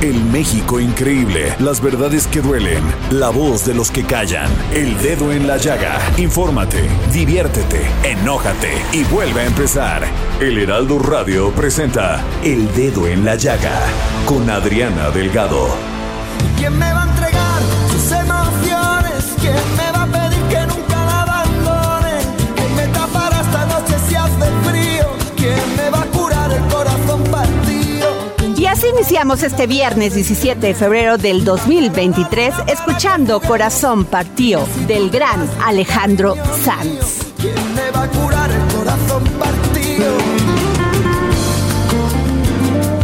El México increíble, las verdades que duelen, la voz de los que callan, el dedo en la llaga. Infórmate, diviértete, enójate y vuelve a empezar. El Heraldo Radio presenta El Dedo en la Llaga con Adriana Delgado. ¿Quién me va a entregar sus emociones? ¿Quién así iniciamos este viernes 17 de febrero del 2023 escuchando Corazón Partido del gran Alejandro Sanz. ¿Quién me va a curar el corazón partido?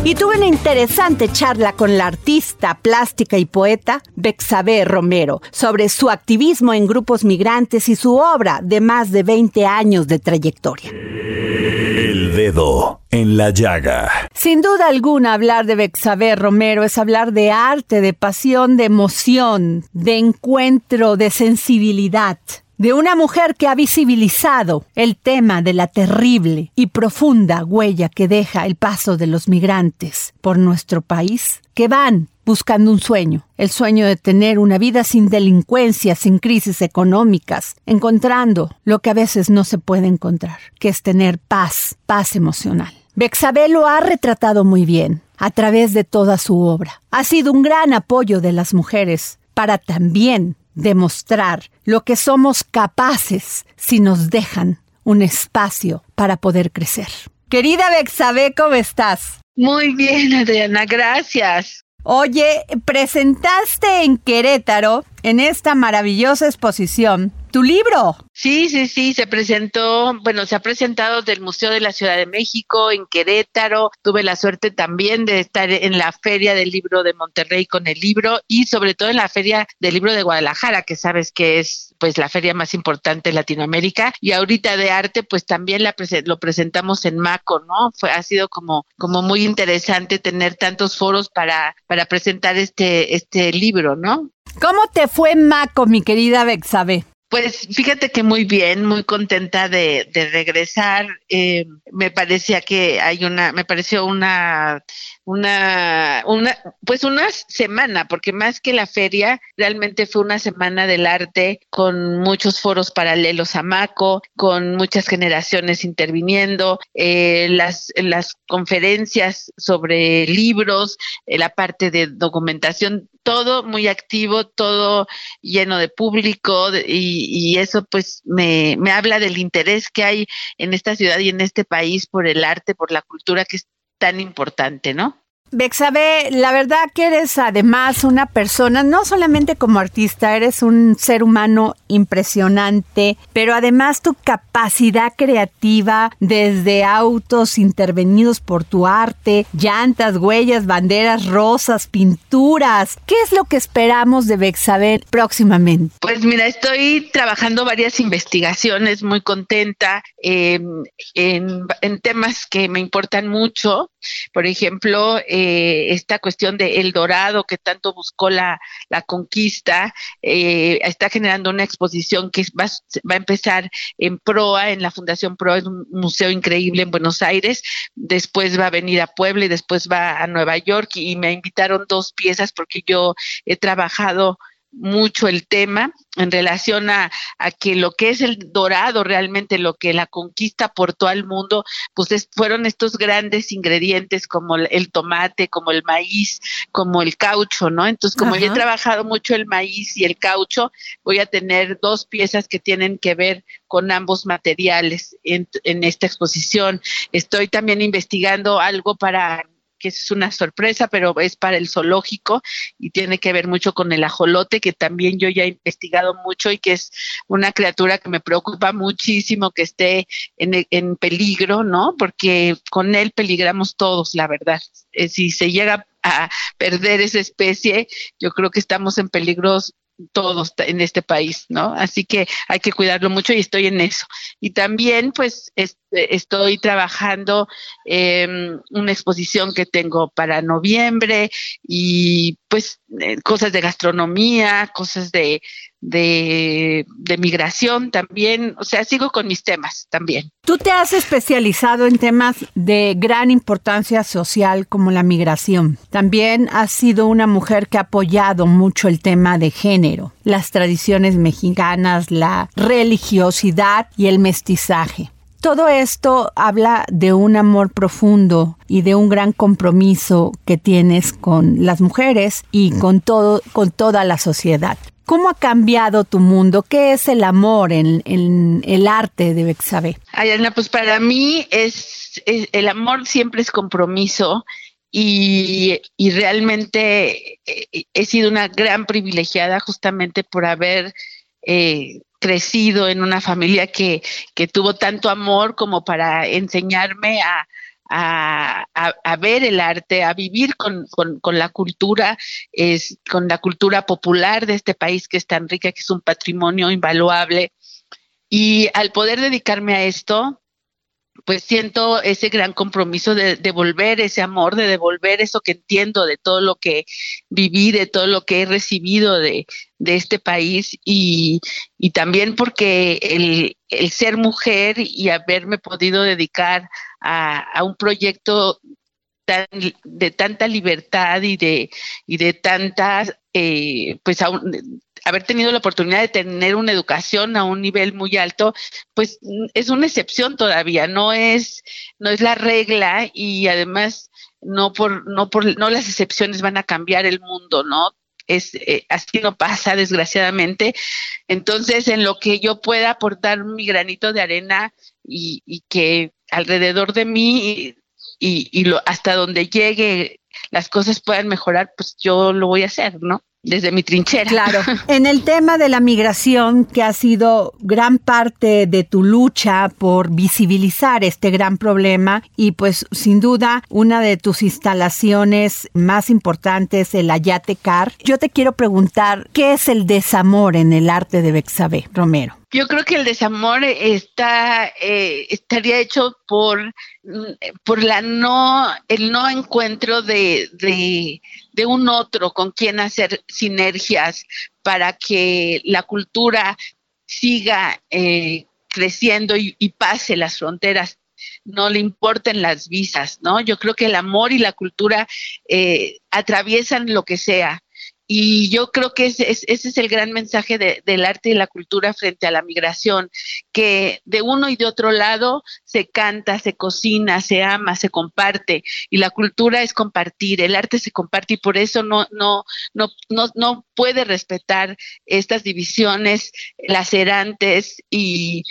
Y tuve una interesante charla con la artista plástica y poeta Bexabe Romero sobre su activismo en grupos migrantes y su obra de más de 20 años de trayectoria. En la Llaga. Sin duda alguna, hablar de Bexabe Romero es hablar de arte, de pasión, de emoción, de encuentro, de sensibilidad. De una mujer que ha visibilizado el tema de la terrible y profunda huella que deja el paso de los migrantes por nuestro país, que van buscando un sueño, el sueño de tener una vida sin delincuencia, sin crisis económicas, encontrando lo que a veces no se puede encontrar, que es tener paz, paz emocional. Bexabé lo ha retratado muy bien a través de toda su obra. Ha sido un gran apoyo de las mujeres para también demostrar lo que somos capaces si nos dejan un espacio para poder crecer. Querida Bexabé, ¿cómo estás? Muy bien, Adriana, gracias. Oye, presentaste en Querétaro, en esta maravillosa exposición, tu libro. Sí, sí, sí, se presentó, bueno, se ha presentado del Museo de la Ciudad de México en Querétaro. Tuve la suerte también de estar en la Feria del Libro de Monterrey con el libro y sobre todo en la Feria del Libro de Guadalajara, que sabes que es pues la feria más importante de Latinoamérica y ahorita de arte pues también la lo presentamos en Maco, ¿no? Fue ha sido como como muy interesante tener tantos foros para para presentar este este libro, ¿no? ¿Cómo te fue Maco, mi querida Bexabe? Pues fíjate que muy bien, muy contenta de, de regresar. Eh, me parecía que hay una, me pareció una, una, una, pues una semana, porque más que la feria, realmente fue una semana del arte con muchos foros paralelos a Maco, con muchas generaciones interviniendo, eh, las, las conferencias sobre libros, eh, la parte de documentación, todo muy activo, todo lleno de público y, y eso pues me, me habla del interés que hay en esta ciudad y en este país por el arte, por la cultura que tan importante, ¿no? Bexabe, la verdad que eres además una persona, no solamente como artista, eres un ser humano impresionante, pero además tu capacidad creativa desde autos intervenidos por tu arte, llantas, huellas, banderas rosas, pinturas. ¿Qué es lo que esperamos de Bexabe próximamente? Pues mira, estoy trabajando varias investigaciones, muy contenta eh, en, temas que me importan mucho. Por ejemplo, esta cuestión de El Dorado que tanto buscó la, la conquista, eh, está generando una exposición que va, va, a empezar en Proa, en la Fundación Proa, es un museo increíble en Buenos Aires, después va a venir a Puebla y después va a Nueva York y me invitaron dos piezas porque yo he trabajado mucho el tema en relación a, que lo que es el dorado realmente, lo que la conquista aportó al mundo, pues fueron estos grandes ingredientes como el, tomate, como el maíz, como el caucho, ¿no? Entonces, como yo he trabajado mucho el maíz y el caucho, voy a tener dos piezas que tienen que ver con ambos materiales en, en esta exposición. Estoy también investigando algo para que es una sorpresa, pero es para el zoológico y tiene que ver mucho con el ajolote, que también yo ya he investigado mucho y que es una criatura que me preocupa muchísimo que esté en, en peligro, ¿no? Porque con él peligramos todos, la verdad. Eh, si se llega a perder esa especie, yo creo que estamos en peligros todos en este país, ¿no? Así que hay que cuidarlo mucho y estoy en eso. Y también, pues, estoy trabajando en una exposición que tengo para noviembre y, pues, eh, cosas de gastronomía, cosas de, de, migración también, o sea, sigo con mis temas también. Tú te has especializado en temas de gran importancia social como la migración. También has sido una mujer que ha apoyado mucho el tema de género, las tradiciones mexicanas, la religiosidad y el mestizaje. Todo esto habla de un amor profundo y de un gran compromiso que tienes con las mujeres y con todo, con toda la sociedad. ¿Cómo ha cambiado tu mundo? ¿Qué es el amor en, el arte de Bexabe? Ayana, pues para mí es, el amor siempre es compromiso y, realmente eh, he sido una gran privilegiada justamente por haber eh, crecido en una familia que, que tuvo tanto amor como para enseñarme a, a, ver el arte, a vivir con, la cultura, es, con la cultura popular de este país que es tan rica, que es un patrimonio invaluable. Y al poder dedicarme a esto, pues siento ese gran compromiso de devolver ese amor, de devolver eso que entiendo de todo lo que viví, de todo lo que he recibido de, este país y, también porque el, el, ser mujer y haberme podido dedicar a, un proyecto de tanta libertad y de, y de tantas, eh, pues haber tenido la oportunidad de tener una educación a un nivel muy alto, pues es una excepción todavía, no es, no es la regla y además no por, no por, no las excepciones van a cambiar el mundo, ¿no? Es, eh, así no pasa, desgraciadamente. Entonces, en lo que yo pueda aportar mi granito de arena y, y que alrededor de mí y, y, lo, hasta donde llegue las cosas puedan mejorar, pues yo lo voy a hacer, ¿no? Desde mi trinchera. Claro. En el tema de la migración, que ha sido gran parte de tu lucha por visibilizar este gran problema y pues sin duda una de tus instalaciones más importantes, el Ayate Car, yo te quiero preguntar, ¿qué es el desamor en el arte de Bexabé, Romero? Yo creo que el desamor está eh, estaría hecho por, por la no el no encuentro de, de, un otro con quien hacer sinergias para que la cultura siga eh, creciendo y, pase las fronteras no le importen las visas, ¿no? Yo creo que el amor y la cultura eh, atraviesan lo que sea. Y yo creo que ese, es el gran mensaje del arte y la cultura frente a la migración, que de uno y de otro lado se canta, se cocina, se ama, se comparte. Y la cultura es compartir, el arte se comparte y por eso no, no, no, no, no puede respetar estas divisiones lacerantes y,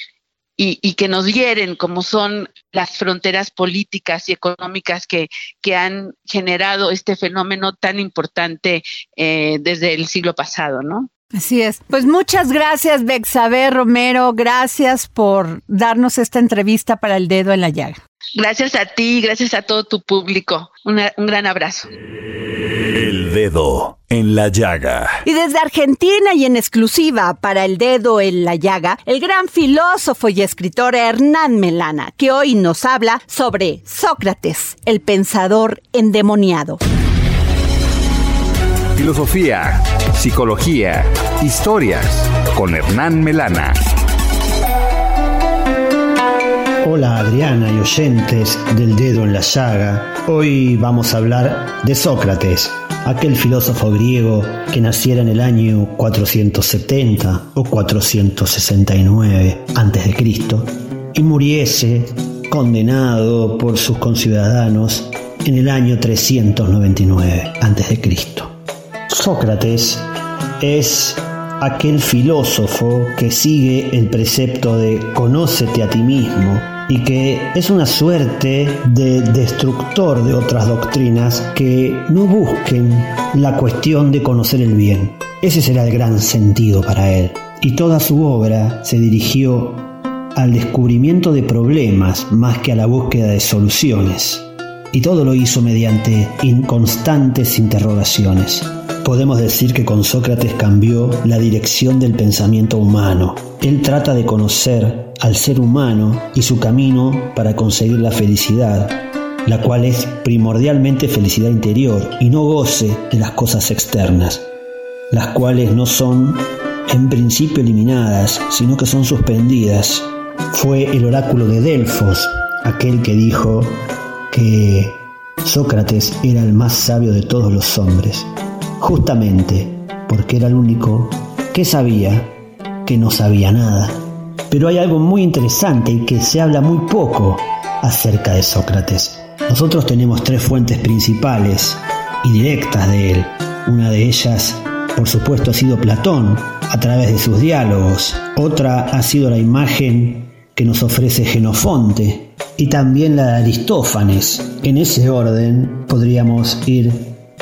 y, que nos hieren, como son las fronteras políticas y económicas que, que han generado este fenómeno tan importante eh, desde el siglo pasado, ¿no? Así es. Pues muchas gracias, Bexabe Romero. Gracias por darnos esta entrevista para el dedo en la llaga. Gracias a ti, gracias a todo tu público. un gran abrazo. El dedo en la llaga. Y desde Argentina y en exclusiva para el dedo en la llaga, el gran filósofo y escritor Hernán Melana, que hoy nos habla sobre Sócrates, el pensador endemoniado. Filosofía, psicología, historias con Hernán Melana. Hola Adriana y oyentes del dedo en la llaga. Hoy vamos a hablar de Sócrates, aquel filósofo griego que naciera en el año 470 o 469 a.C. y muriese condenado por sus conciudadanos en el año 399 a.C. Sócrates es aquel filósofo que sigue el precepto de conócete a ti mismo y que es una suerte de destructor de otras doctrinas que no busquen la cuestión de conocer el bien. Ese será el gran sentido para él. Y toda su obra se dirigió al descubrimiento de problemas más que a la búsqueda de soluciones. Y todo lo hizo mediante inconstantes interrogaciones. Podemos decir que con Sócrates cambió la dirección del pensamiento humano. Él trata de conocer al ser humano y su camino para conseguir la felicidad, la cual es primordialmente felicidad interior y no goce de las cosas externas, las cuales no son en principio eliminadas, sino que son suspendidas. Fue el oráculo de Delfos aquel que dijo que Sócrates era el más sabio de todos los hombres justamente porque era el único que sabía que no sabía nada. Pero hay algo muy interesante y que se habla muy poco acerca de Sócrates. Nosotros tenemos tres fuentes principales y directas de él. Una de ellas, por supuesto, ha sido Platón, a través de sus diálogos. Otra ha sido la imagen que nos ofrece Genofonte y también la de Aristófanes. En ese orden podríamos ir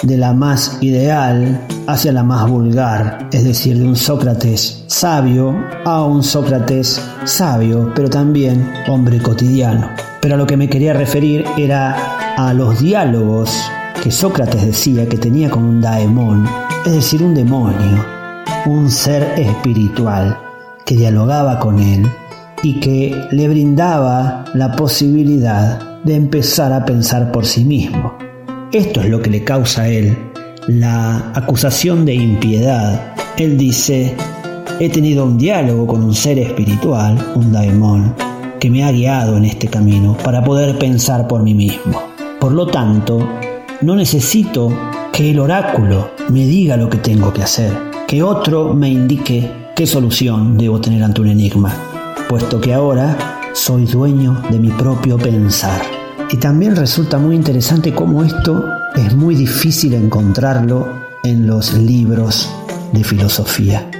de la más ideal hacia la más vulgar, es decir, de un Sócrates sabio a un Sócrates sabio, pero también hombre cotidiano. Pero a lo que me quería referir era a los diálogos que Sócrates decía que tenía con un daemon, es decir, un demonio, un ser espiritual que dialogaba con él y que le brindaba la posibilidad de empezar a pensar por sí mismo. Esto es lo que le causa a él la acusación de impiedad. Él dice, he tenido un diálogo con un ser espiritual, un daemon, que me ha guiado en este camino para poder pensar por mí mismo. Por lo tanto, no necesito que el oráculo me diga lo que tengo que hacer, que otro me indique qué solución debo tener ante un enigma, puesto que ahora soy dueño de mi propio pensar. Y también resulta muy interesante cómo esto es muy difícil encontrarlo en los libros de filosofía.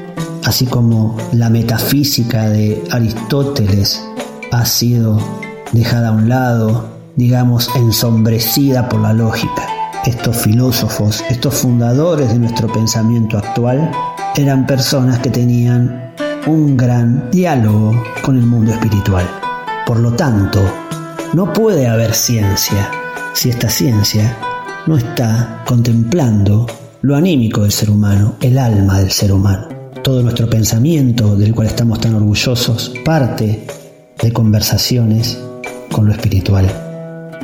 Así como la metafísica de Aristóteles ha sido dejada a un lado, digamos, ensombrecida por la lógica. Estos filósofos, estos fundadores de nuestro pensamiento actual, eran personas que tenían un gran diálogo con el mundo espiritual. Por lo tanto, no puede haber ciencia si esta ciencia no está contemplando lo anímico del ser humano, el alma del ser humano. Todo nuestro pensamiento, del cual estamos tan orgullosos, parte de conversaciones con lo espiritual.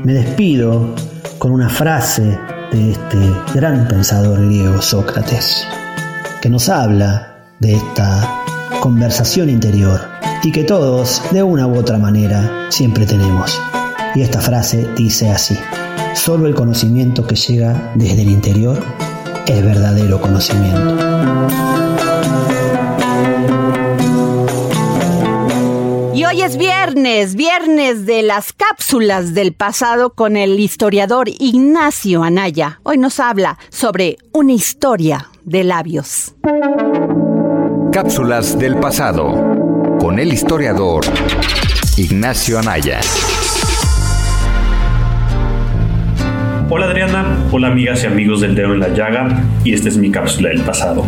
Me despido con una frase de este gran pensador griego Sócrates, que nos habla de esta conversación interior y que todos, de una u otra manera, siempre tenemos. Y esta frase dice así, solo el conocimiento que llega desde el interior es verdadero conocimiento. Y hoy es viernes, viernes de las cápsulas del pasado con el historiador Ignacio Anaya. Hoy nos habla sobre una historia de labios. Cápsulas del pasado con el historiador Ignacio Anaya. Hola Adriana, hola amigas y amigos del dedo en la llaga y esta es mi cápsula del pasado.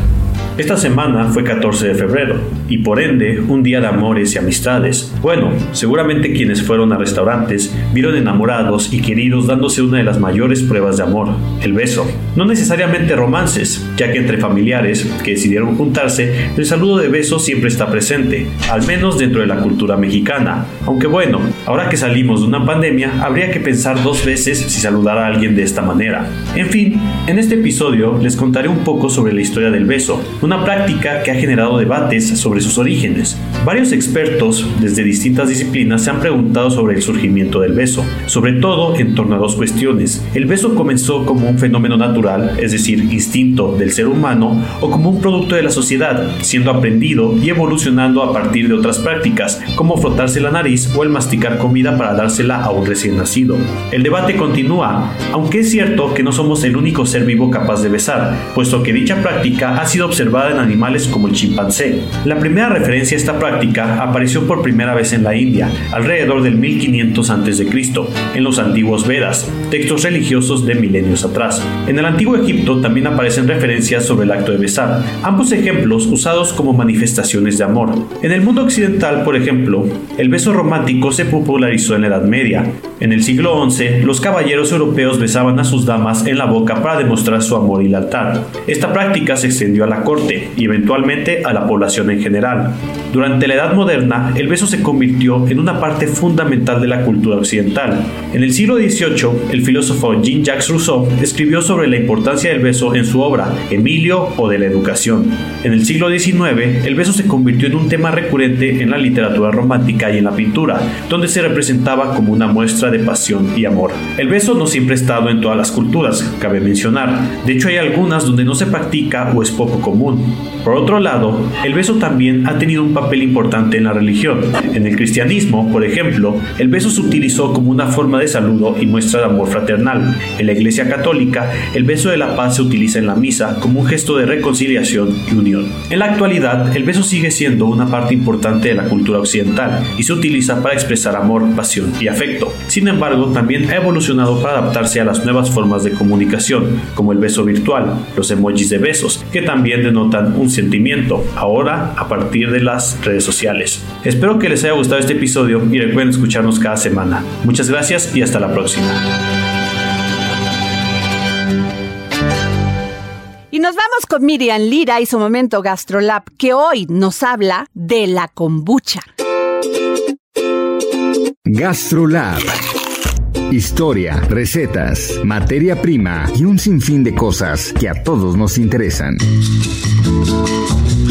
Esta semana fue 14 de febrero y por ende un día de amores y amistades. Bueno, seguramente quienes fueron a restaurantes vieron enamorados y queridos dándose una de las mayores pruebas de amor, el beso. No necesariamente romances, ya que entre familiares que decidieron juntarse, el saludo de beso siempre está presente, al menos dentro de la cultura mexicana. Aunque bueno, ahora que salimos de una pandemia, habría que pensar dos veces si saludar a alguien de esta manera. En fin, en este episodio les contaré un poco sobre la historia del beso, práctica que ha generado debates sobre sus orígenes. Varios expertos desde distintas disciplinas se han preguntado sobre el surgimiento del beso, sobre todo en torno a dos cuestiones. ¿El beso comenzó como un fenómeno natural, es decir, instinto del ser humano, o como un producto de la sociedad, siendo aprendido y evolucionando a partir de otras prácticas, como frotarse la nariz o el masticar comida para dársela a un recién nacido? El debate continúa, aunque es cierto que no somos el único ser vivo capaz de besar, puesto que dicha práctica ha sido observada en animales como el chimpancé. La primera referencia a esta práctica apareció por primera vez en la India, alrededor del 1500 a.C., en los antiguos Vedas, textos religiosos de milenios atrás. En el antiguo Egipto también aparecen referencias sobre el acto de besar, ambos ejemplos usados como manifestaciones de amor. En el mundo occidental, por ejemplo, el beso romántico se popularizó en la Edad Media. En el siglo XI, los caballeros europeos besaban a sus damas en la boca para demostrar su amor y lealtad. Esta práctica se extendió a la corte y eventualmente a la población en general. Durante la Edad Moderna, el beso se convirtió en una parte fundamental de la cultura occidental. En el siglo XVIII, el filósofo Jean-Jacques Rousseau escribió sobre la importancia del beso en su obra Emilio o de la educación. En el siglo XIX, el beso se convirtió en un tema recurrente en la literatura romántica y en la pintura, donde se representaba como una muestra de pasión y amor. El beso no siempre ha estado en todas las culturas, cabe mencionar. De hecho, hay algunas donde no se practica o es poco común. Por otro lado, el beso también ha tenido un papel importante en la religión. En el cristianismo, por ejemplo, el beso se utilizó como una forma de saludo y muestra de amor fraternal. En la Iglesia Católica, el beso de la paz se utiliza en la misa como un gesto de reconciliación y unión. En la actualidad, el beso sigue siendo una parte importante de la cultura occidental y se utiliza para expresar amor, pasión y afecto. Sin embargo, también ha evolucionado para adaptarse a las nuevas formas de comunicación, como el beso virtual, los emojis de besos, que también denotan un sentimiento, ahora a partir de las redes sociales. Espero que les haya gustado este episodio y recuerden escucharnos cada semana. Muchas gracias y hasta la próxima. Y nos vamos con Miriam Lira y su momento GastroLab, que hoy nos habla de la kombucha. GastroLab. Historia, recetas, materia prima y un sinfín de cosas que a todos nos interesan.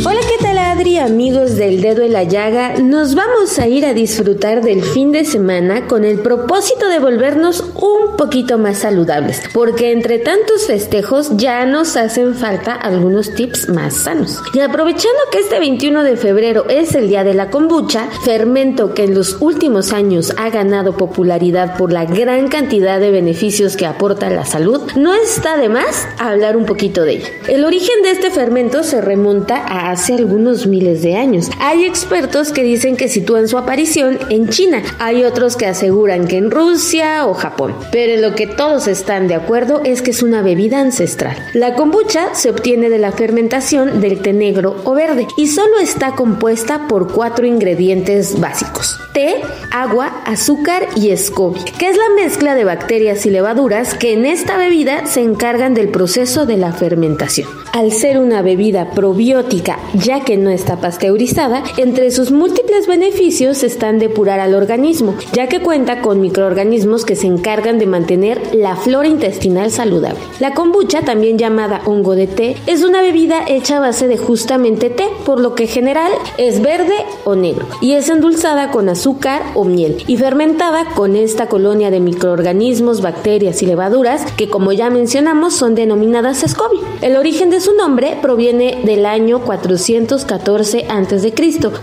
Hola, ¿qué tal Adri, amigos del dedo en la llaga? Nos vamos a ir a disfrutar del fin de semana con el propósito de volvernos un poquito más saludables, porque entre tantos festejos ya nos hacen falta algunos tips más sanos. Y aprovechando que este 21 de febrero es el día de la kombucha, fermento que en los últimos años ha ganado popularidad por la gran cantidad de beneficios que aporta a la salud, no está de más hablar un poquito de ella. El origen de este fermento se remonta a hace algunos miles de años. Hay expertos que dicen que sitúan su aparición en China, hay otros que aseguran que en Rusia o Japón, pero en lo que todos están de acuerdo es que es una bebida ancestral. La kombucha se obtiene de la fermentación del té negro o verde y solo está compuesta por cuatro ingredientes básicos: té, agua, azúcar y escobia, que es la mezcla de bacterias y levaduras que en esta bebida se encargan del proceso de la fermentación. Al ser una bebida probiótica, ya que no está pasteurizada, entre sus múltiples beneficios están depurar al organismo, ya que cuenta con microorganismos que se encargan de mantener la flora intestinal saludable. La kombucha, también llamada hongo de té, es una bebida hecha a base de justamente té, por lo que en general es verde o negro, y es endulzada con azúcar o miel, y fermentada con esta colonia de microorganismos, bacterias y levaduras que como ya mencionamos son denominadas SCOBY. El origen de su nombre proviene del año 414 a.C.,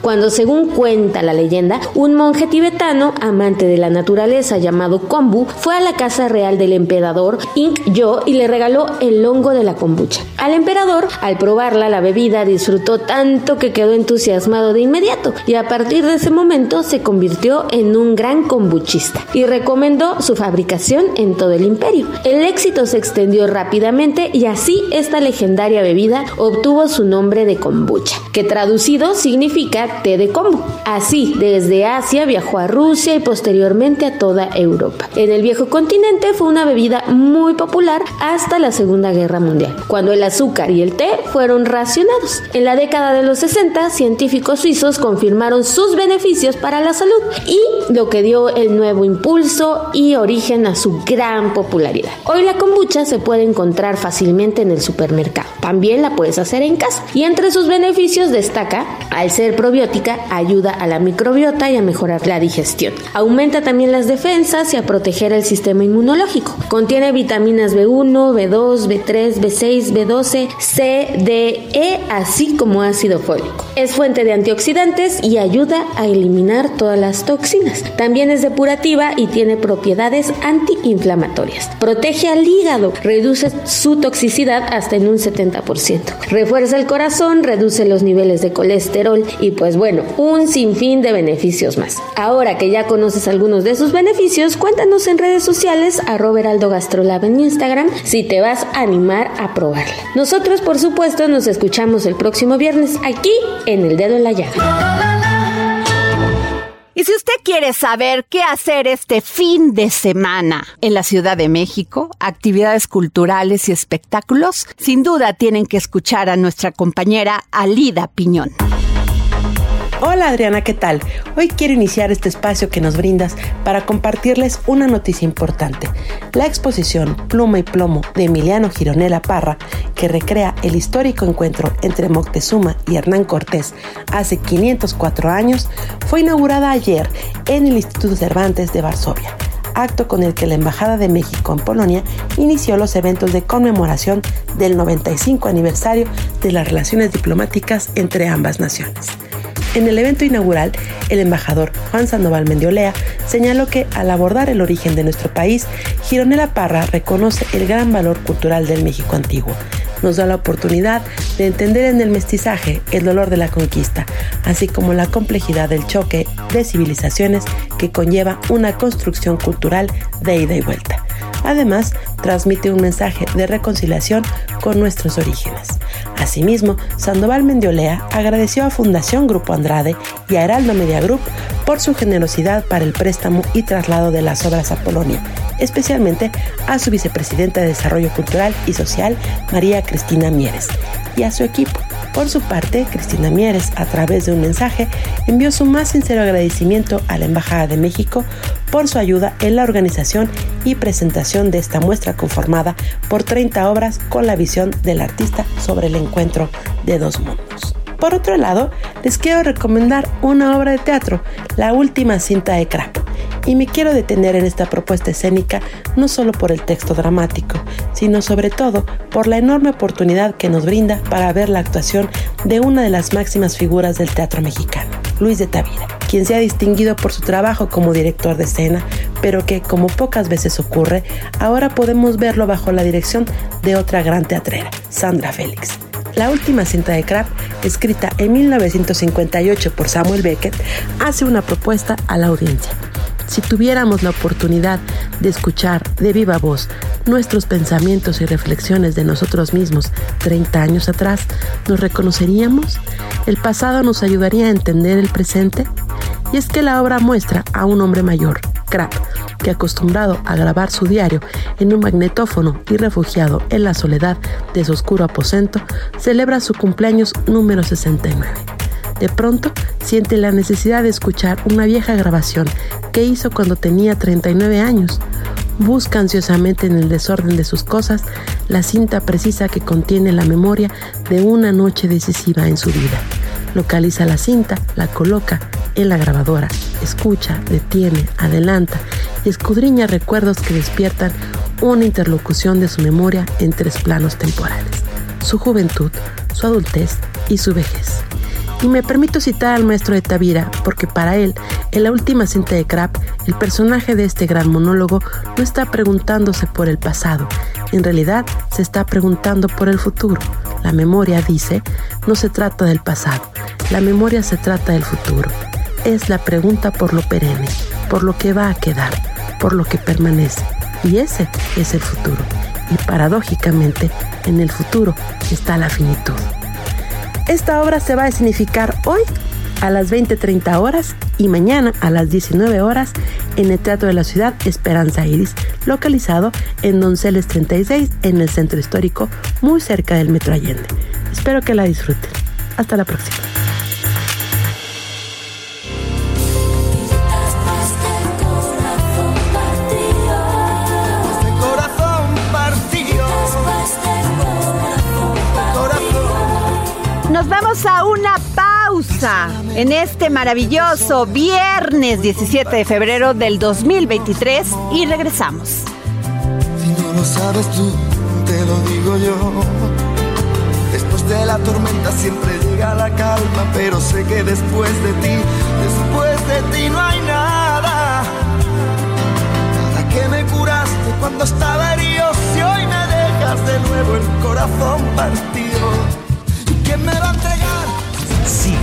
cuando según cuenta la leyenda, un monje tibetano, amante de la naturaleza llamado Kombu, fue a la casa real del emperador Ink Yo y le regaló el hongo de la kombucha. Al emperador, al probarla, la bebida disfrutó tanto que quedó entusiasmado de inmediato y a partir de ese momento se convirtió en un gran kombuchista y recomendó su fabricación en todo el imperio. El éxito se extendió rápidamente y así esta legendaria bebida obtuvo su nombre de kombucha, que traducido significa té de kombu. Así, desde Asia viajó a Rusia y posteriormente a toda Europa. En el viejo continente fue una bebida muy popular hasta la Segunda Guerra Mundial, cuando el azúcar y el té fueron racionados. En la década de los 60, científicos suizos confirmaron sus beneficios para la salud y lo que dio el nuevo impulso y origen a su gran popularidad. Hoy la kombucha se puede encontrar fácilmente en el supermercado. También la puedes hacer en casa y entre sus beneficios destaca, al ser probiótica, ayuda a la microbiota y a mejorar la digestión. Aumenta también las defensas y a proteger el sistema inmunológico. Contiene vitaminas B1, B2, B3, B6, B12, C, D, E, así como ácido fólico. Es fuente de antioxidantes y ayuda a eliminar todas las toxinas. También es depurativa y tiene propiedades antiinflamatorias. Protege al hígado, reduce su toxicidad hasta en un 70%. Refuerza el corazón, reduce los niveles de colesterol y pues bueno, un sinfín de beneficios más. Ahora que ya conoces algunos de sus beneficios, cuéntanos en redes sociales a Roberaldo Gastrolab en Instagram si te vas a animar a probarla. Nosotros por supuesto nos escuchamos el próximo viernes aquí en El Dedo en la Llaga. Y si usted quiere saber qué hacer este fin de semana en la Ciudad de México, actividades culturales y espectáculos, sin duda tienen que escuchar a nuestra compañera Alida Piñón. Hola Adriana, ¿qué tal? Hoy quiero iniciar este espacio que nos brindas para compartirles una noticia importante. La exposición Pluma y Plomo de Emiliano Gironella Parra, que recrea el histórico encuentro entre Moctezuma y Hernán Cortés hace 504 años, fue inaugurada ayer en el Instituto Cervantes de Varsovia acto con el que la Embajada de México en Polonia inició los eventos de conmemoración del 95 aniversario de las relaciones diplomáticas entre ambas naciones. En el evento inaugural, el embajador Juan Sandoval Mendiolea señaló que al abordar el origen de nuestro país, Gironela Parra reconoce el gran valor cultural del México antiguo. Nos da la oportunidad de entender en el mestizaje el dolor de la conquista, así como la complejidad del choque de civilizaciones que conlleva una construcción cultural de ida y vuelta. Además, transmite un mensaje de reconciliación con nuestros orígenes. Asimismo, Sandoval Mendiolea agradeció a Fundación Grupo Andrade y a Heraldo Media Group por su generosidad para el préstamo y traslado de las obras a Polonia, especialmente a su vicepresidenta de Desarrollo Cultural y Social, María Cristina Mieres, y a su equipo. Por su parte, Cristina Mieres, a través de un mensaje, envió su más sincero agradecimiento a la Embajada de México por su ayuda en la organización y presentación de esta muestra conformada por 30 obras con la visión del artista sobre el encuentro de dos mundos. Por otro lado, les quiero recomendar una obra de teatro, La última cinta de Crap. Y me quiero detener en esta propuesta escénica no solo por el texto dramático, sino sobre todo por la enorme oportunidad que nos brinda para ver la actuación de una de las máximas figuras del teatro mexicano, Luis de Tavira, quien se ha distinguido por su trabajo como director de escena, pero que, como pocas veces ocurre, ahora podemos verlo bajo la dirección de otra gran teatrera, Sandra Félix. La última cinta de Kraft, escrita en 1958 por Samuel Beckett, hace una propuesta a la audiencia. Si tuviéramos la oportunidad de escuchar de viva voz nuestros pensamientos y reflexiones de nosotros mismos 30 años atrás, ¿nos reconoceríamos? ¿El pasado nos ayudaría a entender el presente? Y es que la obra muestra a un hombre mayor, Kraft, acostumbrado a grabar su diario en un magnetófono y refugiado en la soledad de su oscuro aposento, celebra su cumpleaños número 69. De pronto siente la necesidad de escuchar una vieja grabación que hizo cuando tenía 39 años. Busca ansiosamente en el desorden de sus cosas la cinta precisa que contiene la memoria de una noche decisiva en su vida. Localiza la cinta, la coloca en la grabadora, escucha, detiene, adelanta y escudriña recuerdos que despiertan una interlocución de su memoria en tres planos temporales, su juventud, su adultez y su vejez. Y me permito citar al maestro de Tavira, porque para él, en la última cinta de Crap, el personaje de este gran monólogo no está preguntándose por el pasado, en realidad se está preguntando por el futuro. La memoria, dice, no se trata del pasado, la memoria se trata del futuro. Es la pregunta por lo perenne, por lo que va a quedar, por lo que permanece. Y ese es el futuro. Y paradójicamente, en el futuro está la finitud. Esta obra se va a significar hoy a las 20.30 horas y mañana a las 19 horas en el Teatro de la Ciudad Esperanza Iris, localizado en Donceles 36 en el centro histórico, muy cerca del Metro Allende. Espero que la disfruten. Hasta la próxima. En este maravilloso viernes 17 de febrero del 2023 y regresamos. Si no lo sabes tú, te lo digo yo. Después de la tormenta siempre llega la calma, pero sé que después de ti, después de ti no hay nada. Nada que me curaste cuando estaba herido, si hoy me dejas de nuevo el corazón partido. ¿Quién me va a?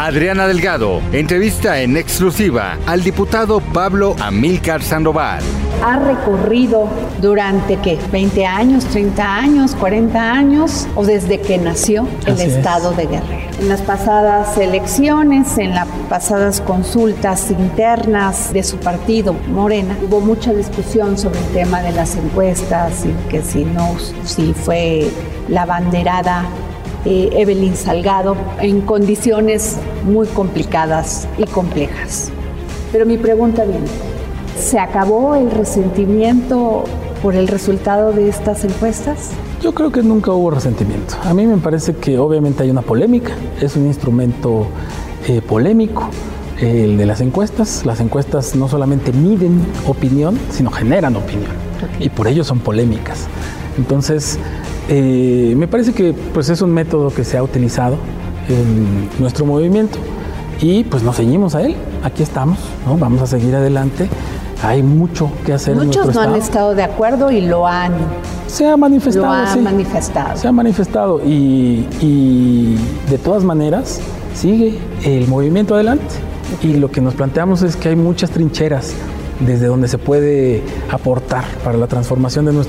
Adriana Delgado entrevista en exclusiva al diputado Pablo Amílcar Sandoval. Ha recorrido durante qué, 20 años, 30 años, 40 años o desde que nació el Así es. estado de Guerrero. En las pasadas elecciones, en las pasadas consultas internas de su partido, Morena, hubo mucha discusión sobre el tema de las encuestas y que si no, si fue la banderada eh, Evelyn Salgado en condiciones muy complicadas y complejas. Pero mi pregunta viene, ¿se acabó el resentimiento por el resultado de estas encuestas? Yo creo que nunca hubo resentimiento. A mí me parece que obviamente hay una polémica, es un instrumento eh, polémico eh, el de las encuestas. Las encuestas no solamente miden opinión, sino generan opinión. Y por ello son polémicas. Entonces, eh, me parece que pues, es un método que se ha utilizado en nuestro movimiento y pues nos ceñimos a él. Aquí estamos, ¿no? vamos a seguir adelante. Hay mucho que hacer Muchos no han estado. de acuerdo y lo han, Se ha manifestado. lo sí. manifestado. Se ha manifestado y, y de todas maneras sigue el movimiento adelante. Y lo que nos planteamos es que hay muchas trincheras desde donde se puede aportar para la transformación de nuestro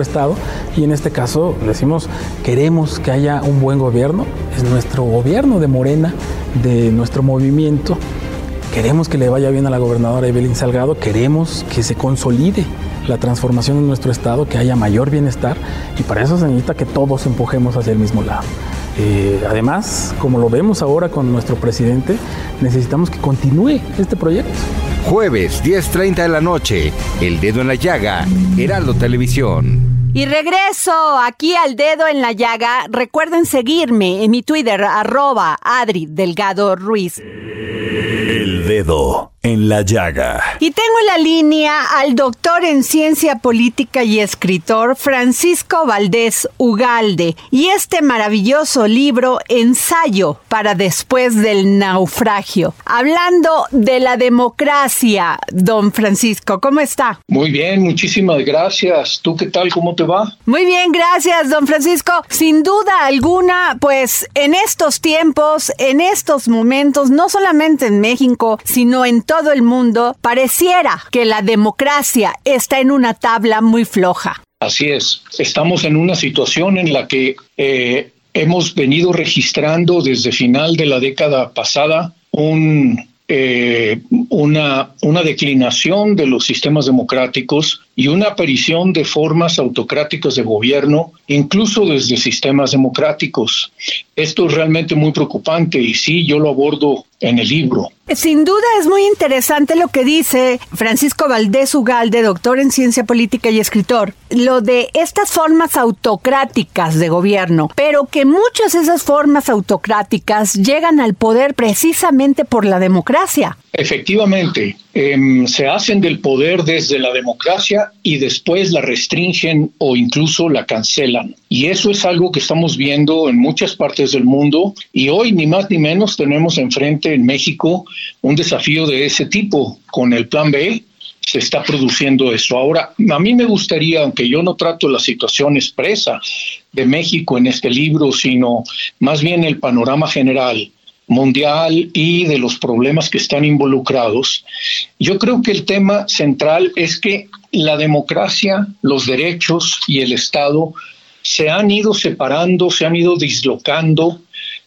Estado y en este caso decimos queremos que haya un buen gobierno, es nuestro gobierno de Morena, de nuestro movimiento, queremos que le vaya bien a la gobernadora Evelyn Salgado, queremos que se consolide la transformación en nuestro estado, que haya mayor bienestar y para eso se necesita que todos empujemos hacia el mismo lado. Eh, además, como lo vemos ahora con nuestro presidente, necesitamos que continúe este proyecto. Jueves 10.30 de la noche, El Dedo en la Llaga, Heraldo Televisión. Y regreso aquí al dedo en la llaga. Recuerden seguirme en mi Twitter, arroba Adri Delgado Ruiz. El dedo en la llaga. Y tengo en la línea al doctor en ciencia política y escritor Francisco Valdés Ugalde y este maravilloso libro Ensayo para después del naufragio. Hablando de la democracia, don Francisco, ¿cómo está? Muy bien, muchísimas gracias. ¿Tú qué tal? ¿Cómo te va? Muy bien, gracias, don Francisco. Sin duda alguna, pues en estos tiempos, en estos momentos, no solamente en México, sino en todo el mundo, pareciera que la democracia está en una tabla muy floja. Así es. Estamos en una situación en la que eh, hemos venido registrando desde final de la década pasada un, eh, una, una declinación de los sistemas democráticos y una aparición de formas autocráticas de gobierno, incluso desde sistemas democráticos. Esto es realmente muy preocupante y sí, yo lo abordo en el libro. Sin duda es muy interesante lo que dice Francisco Valdés Ugalde, doctor en ciencia política y escritor, lo de estas formas autocráticas de gobierno, pero que muchas de esas formas autocráticas llegan al poder precisamente por la democracia. Efectivamente, em, se hacen del poder desde la democracia y después la restringen o incluso la cancelan. Y eso es algo que estamos viendo en muchas partes del mundo y hoy ni más ni menos tenemos enfrente en México un desafío de ese tipo con el plan B. Se está produciendo eso. Ahora, a mí me gustaría, aunque yo no trato la situación expresa de México en este libro, sino más bien el panorama general, mundial y de los problemas que están involucrados, yo creo que el tema central es que la democracia, los derechos y el Estado se han ido separando, se han ido dislocando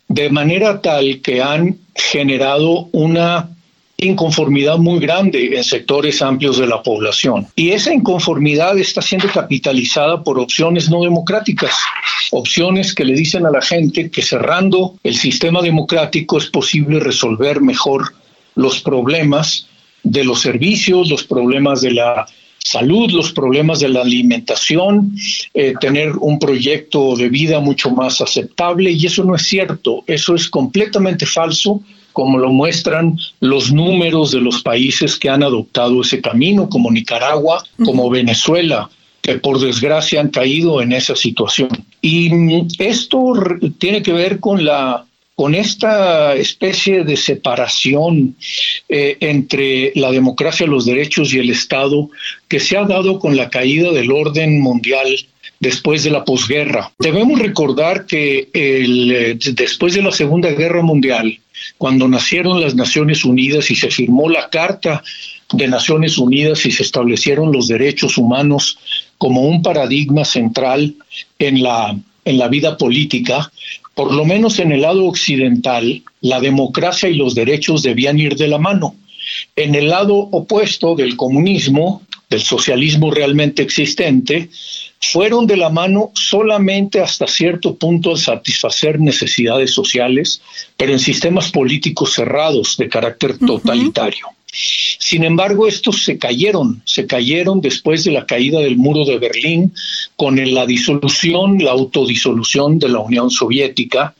de manera tal que han generado una inconformidad muy grande en sectores amplios de la población. Y esa inconformidad está siendo capitalizada por opciones no democráticas, opciones que le dicen a la gente que cerrando el sistema democrático es posible resolver mejor los problemas de los servicios, los problemas de la salud, los problemas de la alimentación, eh, tener un proyecto de vida mucho más aceptable y eso no es cierto, eso es completamente falso como lo muestran los números de los países que han adoptado ese camino, como Nicaragua, como Venezuela, que por desgracia han caído en esa situación. Y esto tiene que ver con la con esta especie de separación eh, entre la democracia, los derechos y el Estado que se ha dado con la caída del orden mundial después de la posguerra. Debemos recordar que el, eh, después de la Segunda Guerra Mundial, cuando nacieron las Naciones Unidas y se firmó la Carta de Naciones Unidas y se establecieron los derechos humanos como un paradigma central en la, en la vida política, por lo menos en el lado occidental, la democracia y los derechos debían ir de la mano. En el lado opuesto del comunismo, del socialismo realmente existente, fueron de la mano solamente hasta cierto punto al satisfacer necesidades sociales, pero en sistemas políticos cerrados de carácter totalitario. Sin embargo, estos se cayeron, se cayeron después de la caída del muro de Berlín, con la disolución, la autodisolución de la Unión Soviética,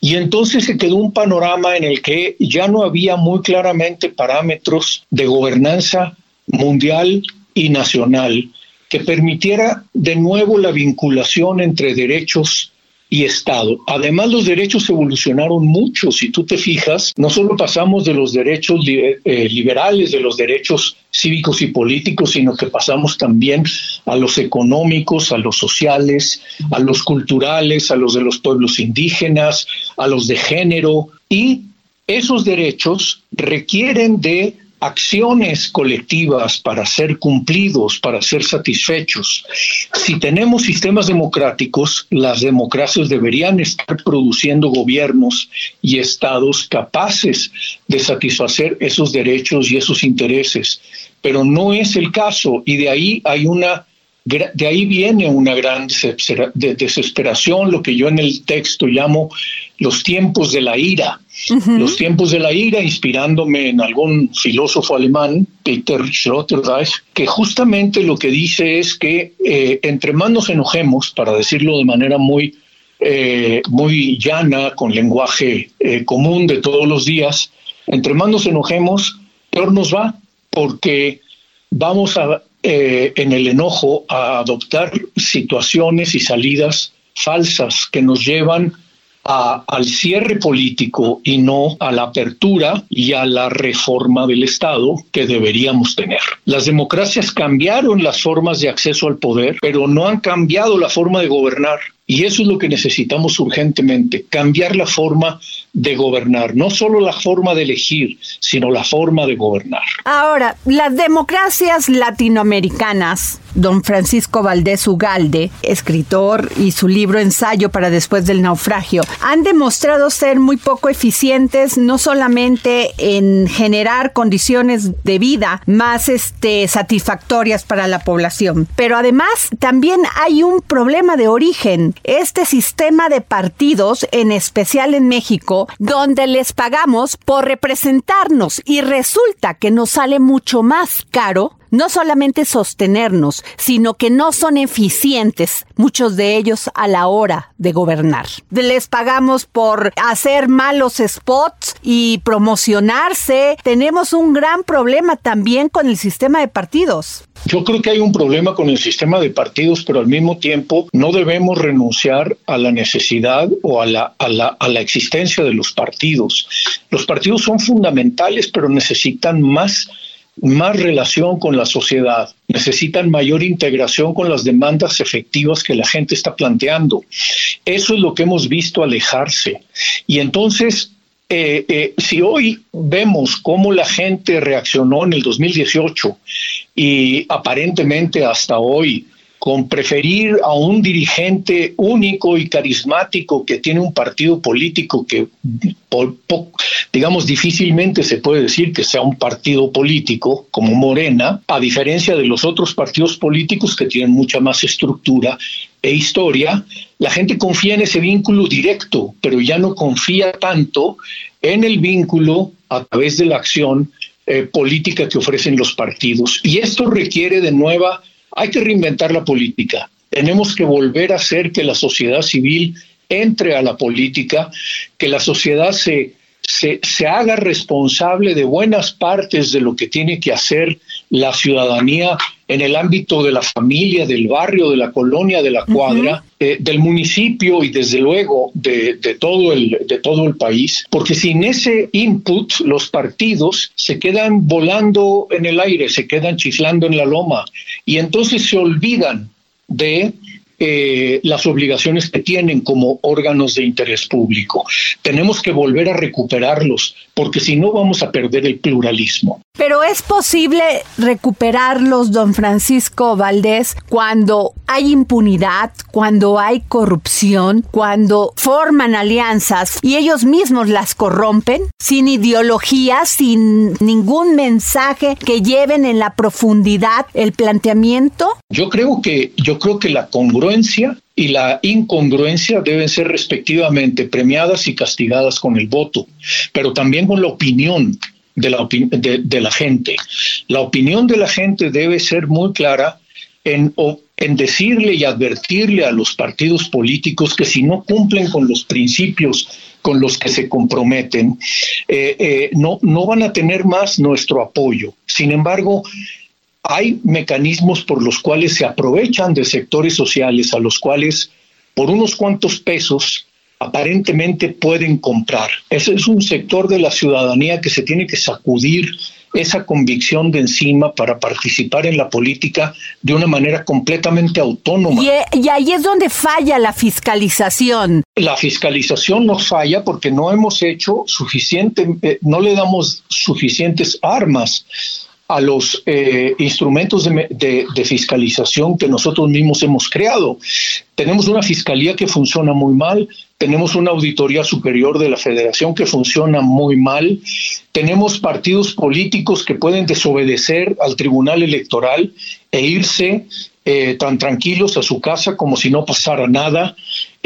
y entonces se quedó un panorama en el que ya no había muy claramente parámetros de gobernanza mundial y nacional que permitiera de nuevo la vinculación entre derechos y Estado. Además, los derechos evolucionaron mucho. Si tú te fijas, no solo pasamos de los derechos eh, liberales, de los derechos cívicos y políticos, sino que pasamos también a los económicos, a los sociales, a los culturales, a los de los pueblos indígenas, a los de género. Y esos derechos requieren de acciones colectivas para ser cumplidos, para ser satisfechos. Si tenemos sistemas democráticos, las democracias deberían estar produciendo gobiernos y estados capaces de satisfacer esos derechos y esos intereses, pero no es el caso y de ahí hay una de ahí viene una gran desesperación, lo que yo en el texto llamo los tiempos de la ira. Los tiempos de la ira, inspirándome en algún filósofo alemán, Peter Sloterdijk, que justamente lo que dice es que eh, entre más nos enojemos, para decirlo de manera muy, eh, muy llana, con lenguaje eh, común de todos los días, entre más nos enojemos, peor nos va, porque vamos a eh, en el enojo a adoptar situaciones y salidas falsas que nos llevan al cierre político y no a la apertura y a la reforma del Estado que deberíamos tener. Las democracias cambiaron las formas de acceso al poder, pero no han cambiado la forma de gobernar. Y eso es lo que necesitamos urgentemente, cambiar la forma de gobernar, no solo la forma de elegir, sino la forma de gobernar. Ahora, las democracias latinoamericanas don Francisco Valdés Ugalde, escritor y su libro Ensayo para después del naufragio, han demostrado ser muy poco eficientes, no solamente en generar condiciones de vida más este, satisfactorias para la población, pero además también hay un problema de origen. Este sistema de partidos, en especial en México, donde les pagamos por representarnos y resulta que nos sale mucho más caro no solamente sostenernos, sino que no son eficientes, muchos de ellos a la hora de gobernar. Les pagamos por hacer malos spots y promocionarse. Tenemos un gran problema también con el sistema de partidos. Yo creo que hay un problema con el sistema de partidos, pero al mismo tiempo no debemos renunciar a la necesidad o a la, a la, a la existencia de los partidos. Los partidos son fundamentales, pero necesitan más más relación con la sociedad, necesitan mayor integración con las demandas efectivas que la gente está planteando. Eso es lo que hemos visto alejarse. Y entonces, eh, eh, si hoy vemos cómo la gente reaccionó en el 2018 y aparentemente hasta hoy con preferir a un dirigente único y carismático que tiene un partido político que, digamos, difícilmente se puede decir que sea un partido político como Morena, a diferencia de los otros partidos políticos que tienen mucha más estructura e historia, la gente confía en ese vínculo directo, pero ya no confía tanto en el vínculo a través de la acción eh, política que ofrecen los partidos. Y esto requiere de nueva hay que reinventar la política. Tenemos que volver a hacer que la sociedad civil entre a la política, que la sociedad se, se, haga responsable de buenas partes de lo que tiene que hacer la ciudadanía en el ámbito de la familia, del barrio, de la colonia, de la cuadra, eh, del municipio y desde luego de, todo el, de todo el país, porque sin ese input los partidos se quedan volando en el aire, se quedan chiflando en la loma y entonces se olvidan de eh, las obligaciones que tienen como órganos de interés público. Tenemos que volver a recuperarlos, porque si no vamos a perder el pluralismo. Pero es posible recuperarlos, don Francisco Valdés, cuando hay impunidad, cuando hay corrupción, cuando forman alianzas y ellos mismos las corrompen, sin ideología, sin ningún mensaje que lleven en la profundidad el planteamiento. Yo creo que yo creo que la congruencia y la incongruencia deben ser respectivamente premiadas y castigadas con el voto, pero también con la opinión de la, de, la gente. La opinión de la gente debe ser muy clara en, en decirle y advertirle a los partidos políticos que si no cumplen con los principios con los que se comprometen, eh, eh, no, no van a tener más nuestro apoyo. Sin embargo, hay mecanismos por los cuales se aprovechan de sectores sociales a los cuales por unos cuantos pesos aparentemente pueden comprar. Ese es un sector de la ciudadanía que se tiene que sacudir esa convicción de encima para participar en la política de una manera completamente autónoma. Y, ahí es donde falla la fiscalización. La fiscalización no falla porque no hemos hecho suficiente, eh, no le damos suficientes armas a los eh, instrumentos de, fiscalización que nosotros mismos hemos creado. Tenemos una fiscalía que funciona muy mal, tenemos una auditoría superior de la federación que funciona muy mal, tenemos partidos políticos que pueden desobedecer al tribunal electoral e irse eh, tan tranquilos a su casa como si no pasara nada.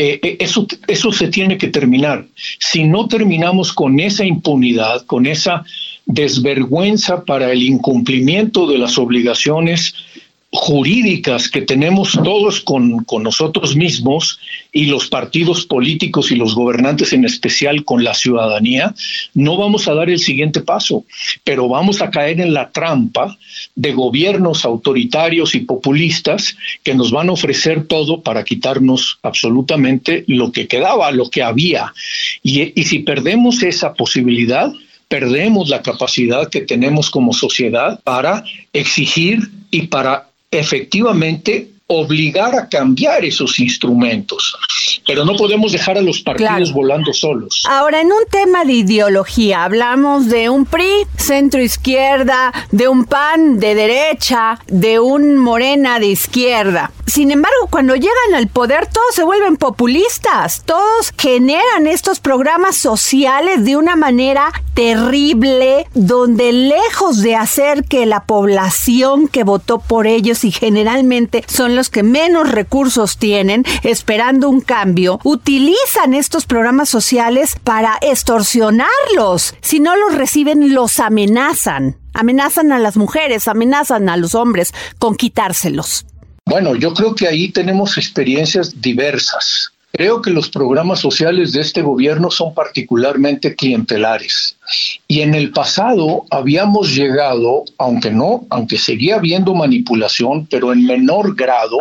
Eh, eso, eso se tiene que terminar. Si no terminamos con esa impunidad, con esa desvergüenza para el incumplimiento de las obligaciones jurídicas que tenemos todos con, con, nosotros mismos y los partidos políticos y los gobernantes en especial con la ciudadanía, no vamos a dar el siguiente paso, pero vamos a caer en la trampa de gobiernos autoritarios y populistas que nos van a ofrecer todo para quitarnos absolutamente lo que quedaba, lo que había. Y, y si perdemos esa posibilidad, perdemos la capacidad que tenemos como sociedad para exigir y para efectivamente obligar a cambiar esos instrumentos. Pero no podemos dejar a los partidos volando solos. Ahora, en un tema de ideología, hablamos de un PRI centro izquierda, de un PAN de derecha, de un Morena de izquierda. Sin embargo, cuando llegan al poder, todos se vuelven populistas, todos generan estos programas sociales de una manera terrible, donde lejos de hacer que la población que votó por ellos y generalmente son los que menos recursos tienen, esperando un cambio, utilizan estos programas sociales para extorsionarlos. Si no los reciben, los amenazan. Amenazan a las mujeres, amenazan a los hombres con quitárselos. Bueno, yo creo que ahí tenemos experiencias diversas. Creo que los programas sociales de este gobierno son particularmente clientelares. Y en el pasado habíamos llegado, aunque no, aunque seguía habiendo manipulación, pero en menor grado,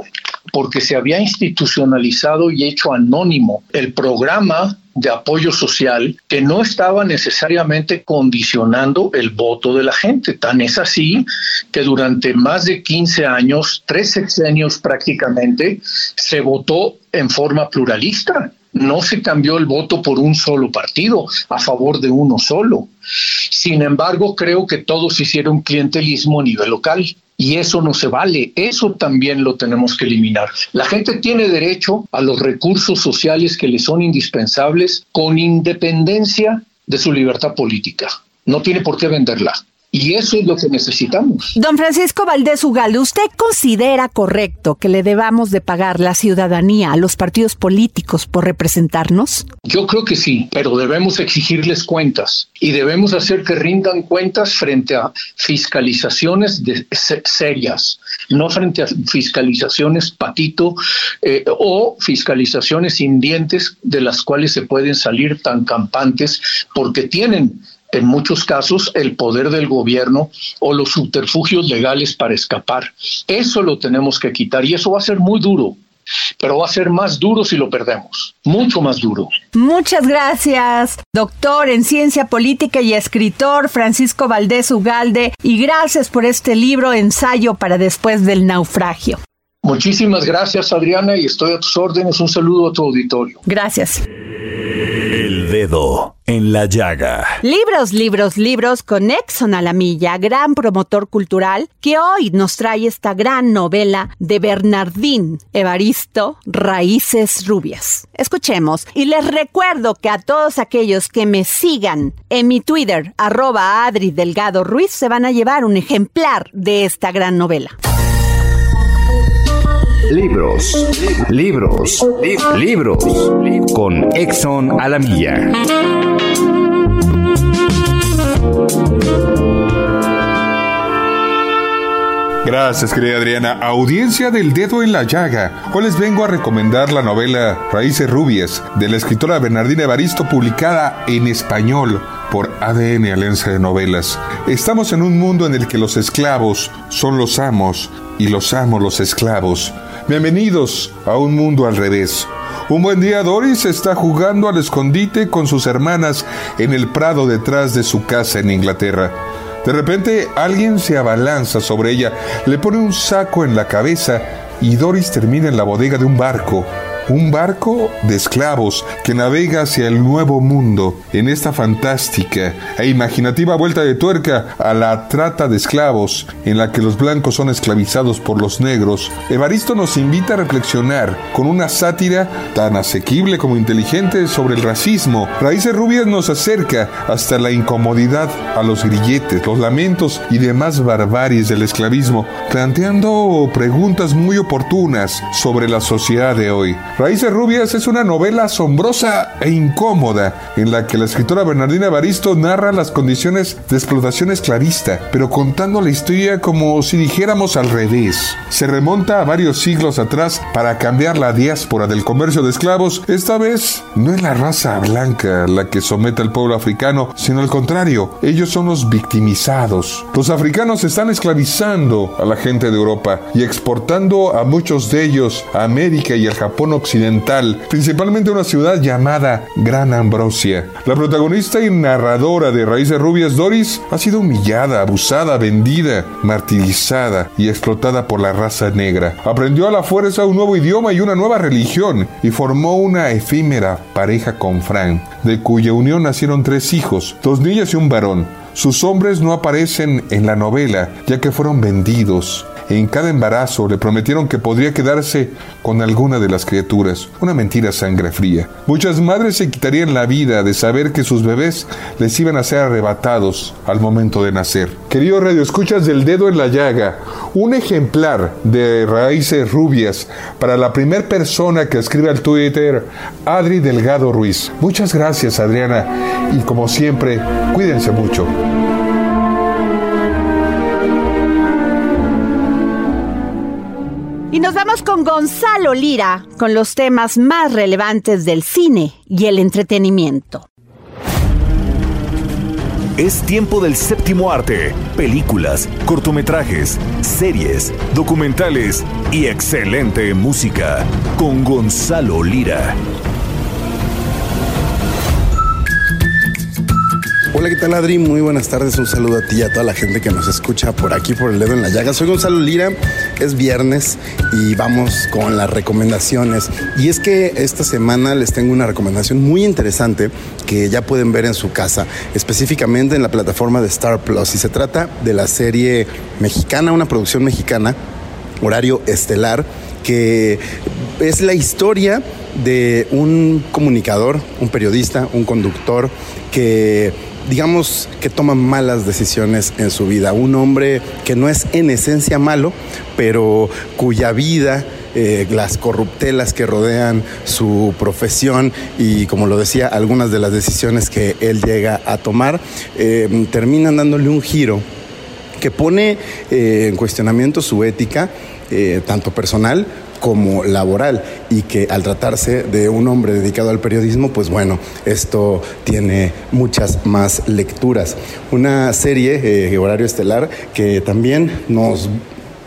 porque se había institucionalizado y hecho anónimo el programa de apoyo social que no estaba necesariamente condicionando el voto de la gente. Tan es así que durante más de 15 años, tres sexenios prácticamente, se votó en forma pluralista. No se cambió el voto por un solo partido, a favor de uno solo. Sin embargo, creo que todos hicieron clientelismo a nivel local. Y eso no se vale, eso también lo tenemos que eliminar. La gente tiene derecho a los recursos sociales que le son indispensables con independencia de su libertad política. No tiene por qué venderla. Y eso es lo que necesitamos. Don Francisco Valdés Ugalde, ¿usted considera correcto que le debamos de pagar la ciudadanía a los partidos políticos por representarnos? Yo creo que sí, pero debemos exigirles cuentas y debemos hacer que rindan cuentas frente a fiscalizaciones de, serias, no frente a fiscalizaciones patito eh, o fiscalizaciones sin dientes de las cuales se pueden salir tan campantes porque tienen en muchos casos el poder del gobierno o los subterfugios legales para escapar. Eso lo tenemos que quitar y eso va a ser muy duro. Pero va a ser más duro si lo perdemos, mucho más duro. Muchas gracias, doctor en ciencia política y escritor Francisco Valdés Ugalde, y gracias por este libro Ensayo para después del naufragio. Muchísimas gracias, Adriana, y estoy a tus órdenes. Un saludo a tu auditorio. Gracias. El dedo en la llaga. Libros, libros, libros con Exxon a la milla, gran promotor cultural, que hoy nos trae esta gran novela de Bernardín Evaristo, Raíces Rubias. Escuchemos y les recuerdo que a todos aquellos que me sigan en mi Twitter, arroba Adri Delgado Ruiz, se van a llevar un ejemplar de esta gran novela. Libros, libros, libros, con Exxon a la milla. Gracias, querida Adriana. Audiencia del dedo en la llaga. Hoy les vengo a recomendar la novela Raíces Rubias de la escritora Bernardina Evaristo, publicada en español por ADN Alianza de Novelas. Estamos en un mundo en el que los esclavos son los amos y los amos los esclavos. Bienvenidos a un mundo al revés. Un buen día Doris está jugando al escondite con sus hermanas en el prado detrás de su casa en Inglaterra. De repente alguien se abalanza sobre ella, le pone un saco en la cabeza y Doris termina en la bodega de un barco un barco de esclavos que navega hacia el nuevo mundo en esta fantástica e imaginativa vuelta de tuerca a la trata de esclavos en la que los blancos son esclavizados por los negros. Evaristo nos invita a reflexionar con una sátira tan asequible como inteligente sobre el racismo. Raíces Rubias nos acerca hasta la incomodidad a los grilletes, los lamentos y demás barbaries del esclavismo, planteando preguntas muy oportunas sobre la sociedad de hoy. Raíces Rubias es una novela asombrosa e incómoda en la que la escritora Bernardina Baristo narra las condiciones de explotación esclavista, pero contando la historia como si dijéramos al revés. Se remonta a varios siglos atrás para cambiar la diáspora del comercio de esclavos. Esta vez no es la raza blanca la que somete al pueblo africano, sino al contrario, ellos son los victimizados. Los africanos están esclavizando a la gente de Europa y exportando a muchos de ellos a América y al Japón occidental occidental, principalmente una ciudad llamada Gran Ambrosia. La protagonista y narradora de Raíces Rubias, Doris, ha sido humillada, abusada, vendida, martirizada y explotada por la raza negra. Aprendió a la fuerza un nuevo idioma y una nueva religión y formó una efímera pareja con Frank, de cuya unión nacieron tres hijos, dos niñas y un varón. Sus hombres no aparecen en la novela, ya que fueron vendidos. En cada embarazo le prometieron que podría quedarse con alguna de las criaturas. Una mentira sangre fría. Muchas madres se quitarían la vida de saber que sus bebés les iban a ser arrebatados al momento de nacer. Querido Radio Escuchas del Dedo en la Llaga, un ejemplar de Raíces Rubias para la primera persona que escribe al Twitter, Adri Delgado Ruiz. Muchas gracias, Adriana, y como siempre, cuídense mucho. Y nos vamos con Gonzalo Lira con los temas más relevantes del cine y el entretenimiento. Es tiempo del séptimo arte, películas, cortometrajes, series, documentales y excelente música con Gonzalo Lira. Hola, ¿qué tal Adri? Muy buenas tardes, un saludo a ti y a toda la gente que nos escucha por aquí, por el dedo en la llaga. Soy Gonzalo Lira, es viernes y vamos con las recomendaciones. Y es que esta semana les tengo una recomendación muy interesante que ya pueden ver en su casa, específicamente en la plataforma de Star Plus. Y se trata de la serie mexicana, una producción mexicana, horario estelar, que es la historia de un comunicador, un periodista, un conductor que digamos que toma malas decisiones en su vida. Un hombre que no es en esencia malo, pero cuya vida eh, las corruptelas que rodean su profesión y, como lo decía, algunas de las decisiones que él llega a tomar, eh, terminan dándole un giro que pone eh, en cuestionamiento su ética, tanto personal como laboral y que al tratarse de un hombre dedicado al periodismo, pues bueno, esto tiene muchas más lecturas. Una serie, eh, Horario Estelar, que también nos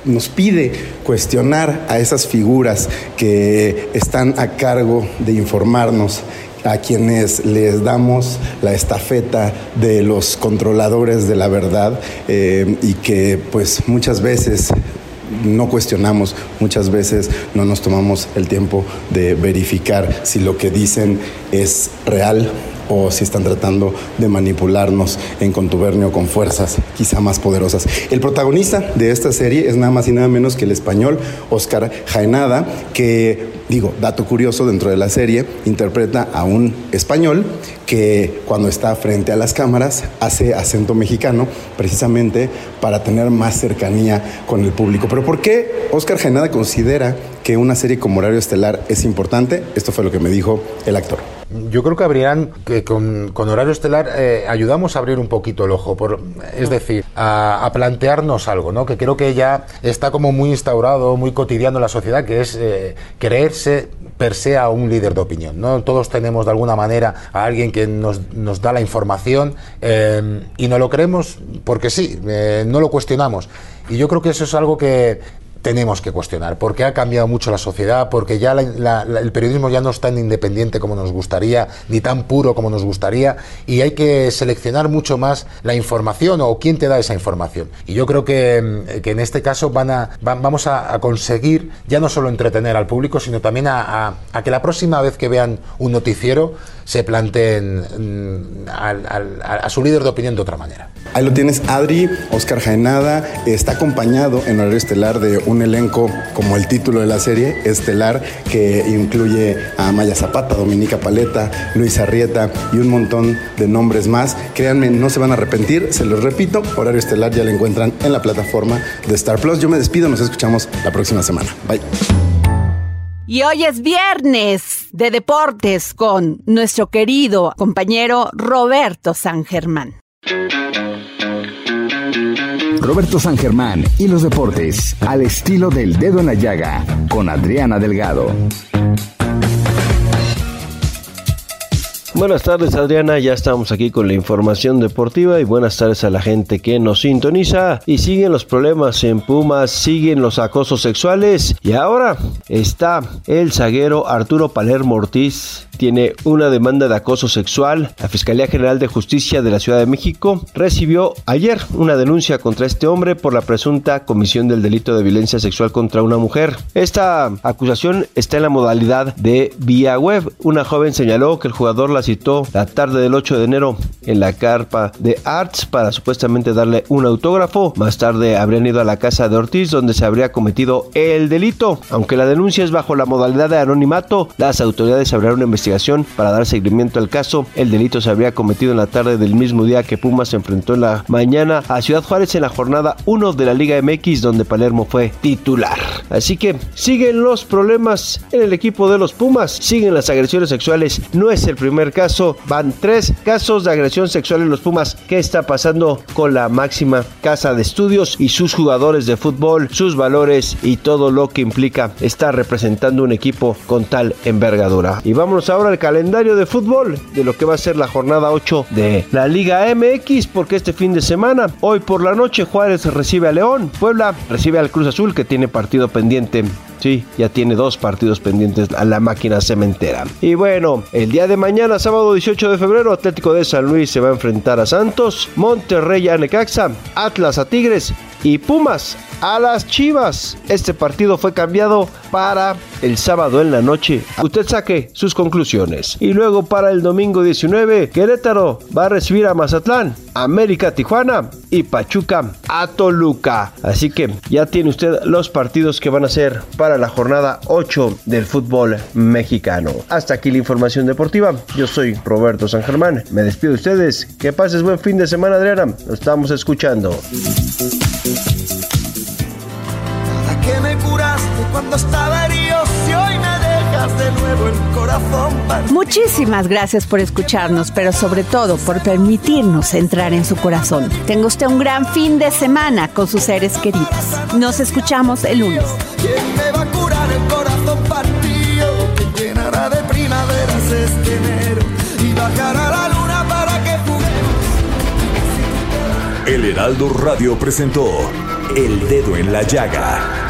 nos pide cuestionar a esas figuras que están a cargo de informarnos a quienes les damos la estafeta de los controladores de la verdad eh, y que pues muchas veces no cuestionamos, muchas veces no nos tomamos el tiempo de verificar si lo que dicen es real o si están tratando de manipularnos en contubernio con fuerzas quizá más poderosas. El protagonista de esta serie es nada más y nada menos que el español Oscar Jaenada, que digo, dato curioso dentro de la serie, interpreta a un español que cuando está frente a las cámaras hace acento mexicano precisamente para tener más cercanía con el público. Pero ¿por qué Oscar Genada considera que una serie como Horario Estelar es importante? Esto fue lo que me dijo el actor. Yo creo que habrían, que con, Horario Estelar eh, ayudamos a abrir un poquito el ojo, por, es decir, a, plantearnos algo, ¿no? Que creo que ya está como muy instaurado, muy cotidiano en la sociedad, que es eh, creerse per se a un líder de opinión, ¿no? Todos tenemos de alguna manera a alguien que nos, nos da la información eh, y no lo creemos porque sí, no lo cuestionamos. Y yo creo que eso es algo que tenemos que cuestionar, porque ha cambiado mucho la sociedad, porque ya el periodismo ya no es tan independiente como nos gustaría, ni tan puro como nos gustaría, y hay que seleccionar mucho más la información o quién te da esa información. Y yo creo que, mm, en este caso van a, vamos a, conseguir ya no solo entretener al público, sino también a, que la próxima vez que vean un noticiero se planteen mm, a su líder de opinión de otra manera. Ahí lo tienes, Adri, Oscar Jaenada, está acompañado en horario estelar de un elenco como el título de la serie, estelar, que incluye a Maya Zapata, Dominica Paleta, Luis Arrieta y un montón de nombres más. Créanme, no se van a arrepentir, se los repito, horario estelar ya lo encuentran en la plataforma de Star Plus. Yo me despido, nos escuchamos la próxima semana. Bye. Y hoy es viernes de deportes con nuestro querido compañero Roberto San Germán. Roberto San Germán y los deportes al estilo del dedo en la llaga con Adriana Delgado. Buenas tardes Adriana, ya estamos aquí con la información deportiva y buenas tardes a la gente que nos sintoniza y siguen los problemas en Pumas, siguen los acosos sexuales y ahora está el zaguero Arturo Palermo Ortiz tiene una demanda de acoso sexual. La Fiscalía General de Justicia de la Ciudad de México recibió ayer una denuncia contra este hombre por la presunta comisión del delito de violencia sexual contra una mujer. Esta acusación está en la modalidad de vía web. Una joven señaló que el jugador la la tarde del 8 de enero en la carpa de Arts para supuestamente darle un autógrafo. Más tarde habrían ido a la casa de Ortiz donde se habría cometido el delito. Aunque la denuncia es bajo la modalidad de anonimato, las autoridades abrieron una investigación para dar seguimiento al caso. El delito se habría cometido en la tarde del mismo día que Pumas se enfrentó en la mañana a Ciudad Juárez en la jornada 1 de la Liga MX donde Palermo fue titular. Así que siguen los problemas en el equipo de los Pumas, siguen las agresiones sexuales. No es el primer caso, van tres casos de agresión sexual en los Pumas. ¿Qué está pasando con la máxima casa de estudios y sus jugadores de fútbol, sus valores y todo lo que implica estar representando un equipo con tal envergadura? Y vámonos ahora el calendario de fútbol de lo que va a ser la jornada 8 de la Liga MX, porque este fin de semana, hoy por la noche, Juárez recibe a León, Puebla recibe al Cruz Azul que tiene partido pendiente Sí, ya tiene dos partidos pendientes a la máquina cementera. Y bueno, el día de mañana, sábado 18 de febrero, Atlético de San Luis se va a enfrentar a Santos, Monterrey a Necaxa, Atlas a Tigres y Pumas a las Chivas. Este partido fue cambiado para el sábado en la noche. Usted saque sus conclusiones. Y luego para el domingo 19, Querétaro va a recibir a Mazatlán, América Tijuana y Pachuca a Toluca. Así que ya tiene usted los partidos que van a ser para la jornada 8 del fútbol mexicano. Hasta aquí la información deportiva. Yo soy Roberto San Germán. Me despido de ustedes. Que pases buen fin de semana, Adriana. Lo estamos escuchando. Cuando estaba herido, si hoy me dejas de nuevo el corazón. Muchísimas gracias por escucharnos, pero sobre todo por permitirnos entrar en su corazón. Tenga usted un gran fin de semana con sus seres queridos. Nos escuchamos el lunes. ¿Quién me va a curar el corazón partido? Que llenará de primaveras este enero y bajará la luna para que juguemos. El Heraldo Radio presentó El Dedo en la Llaga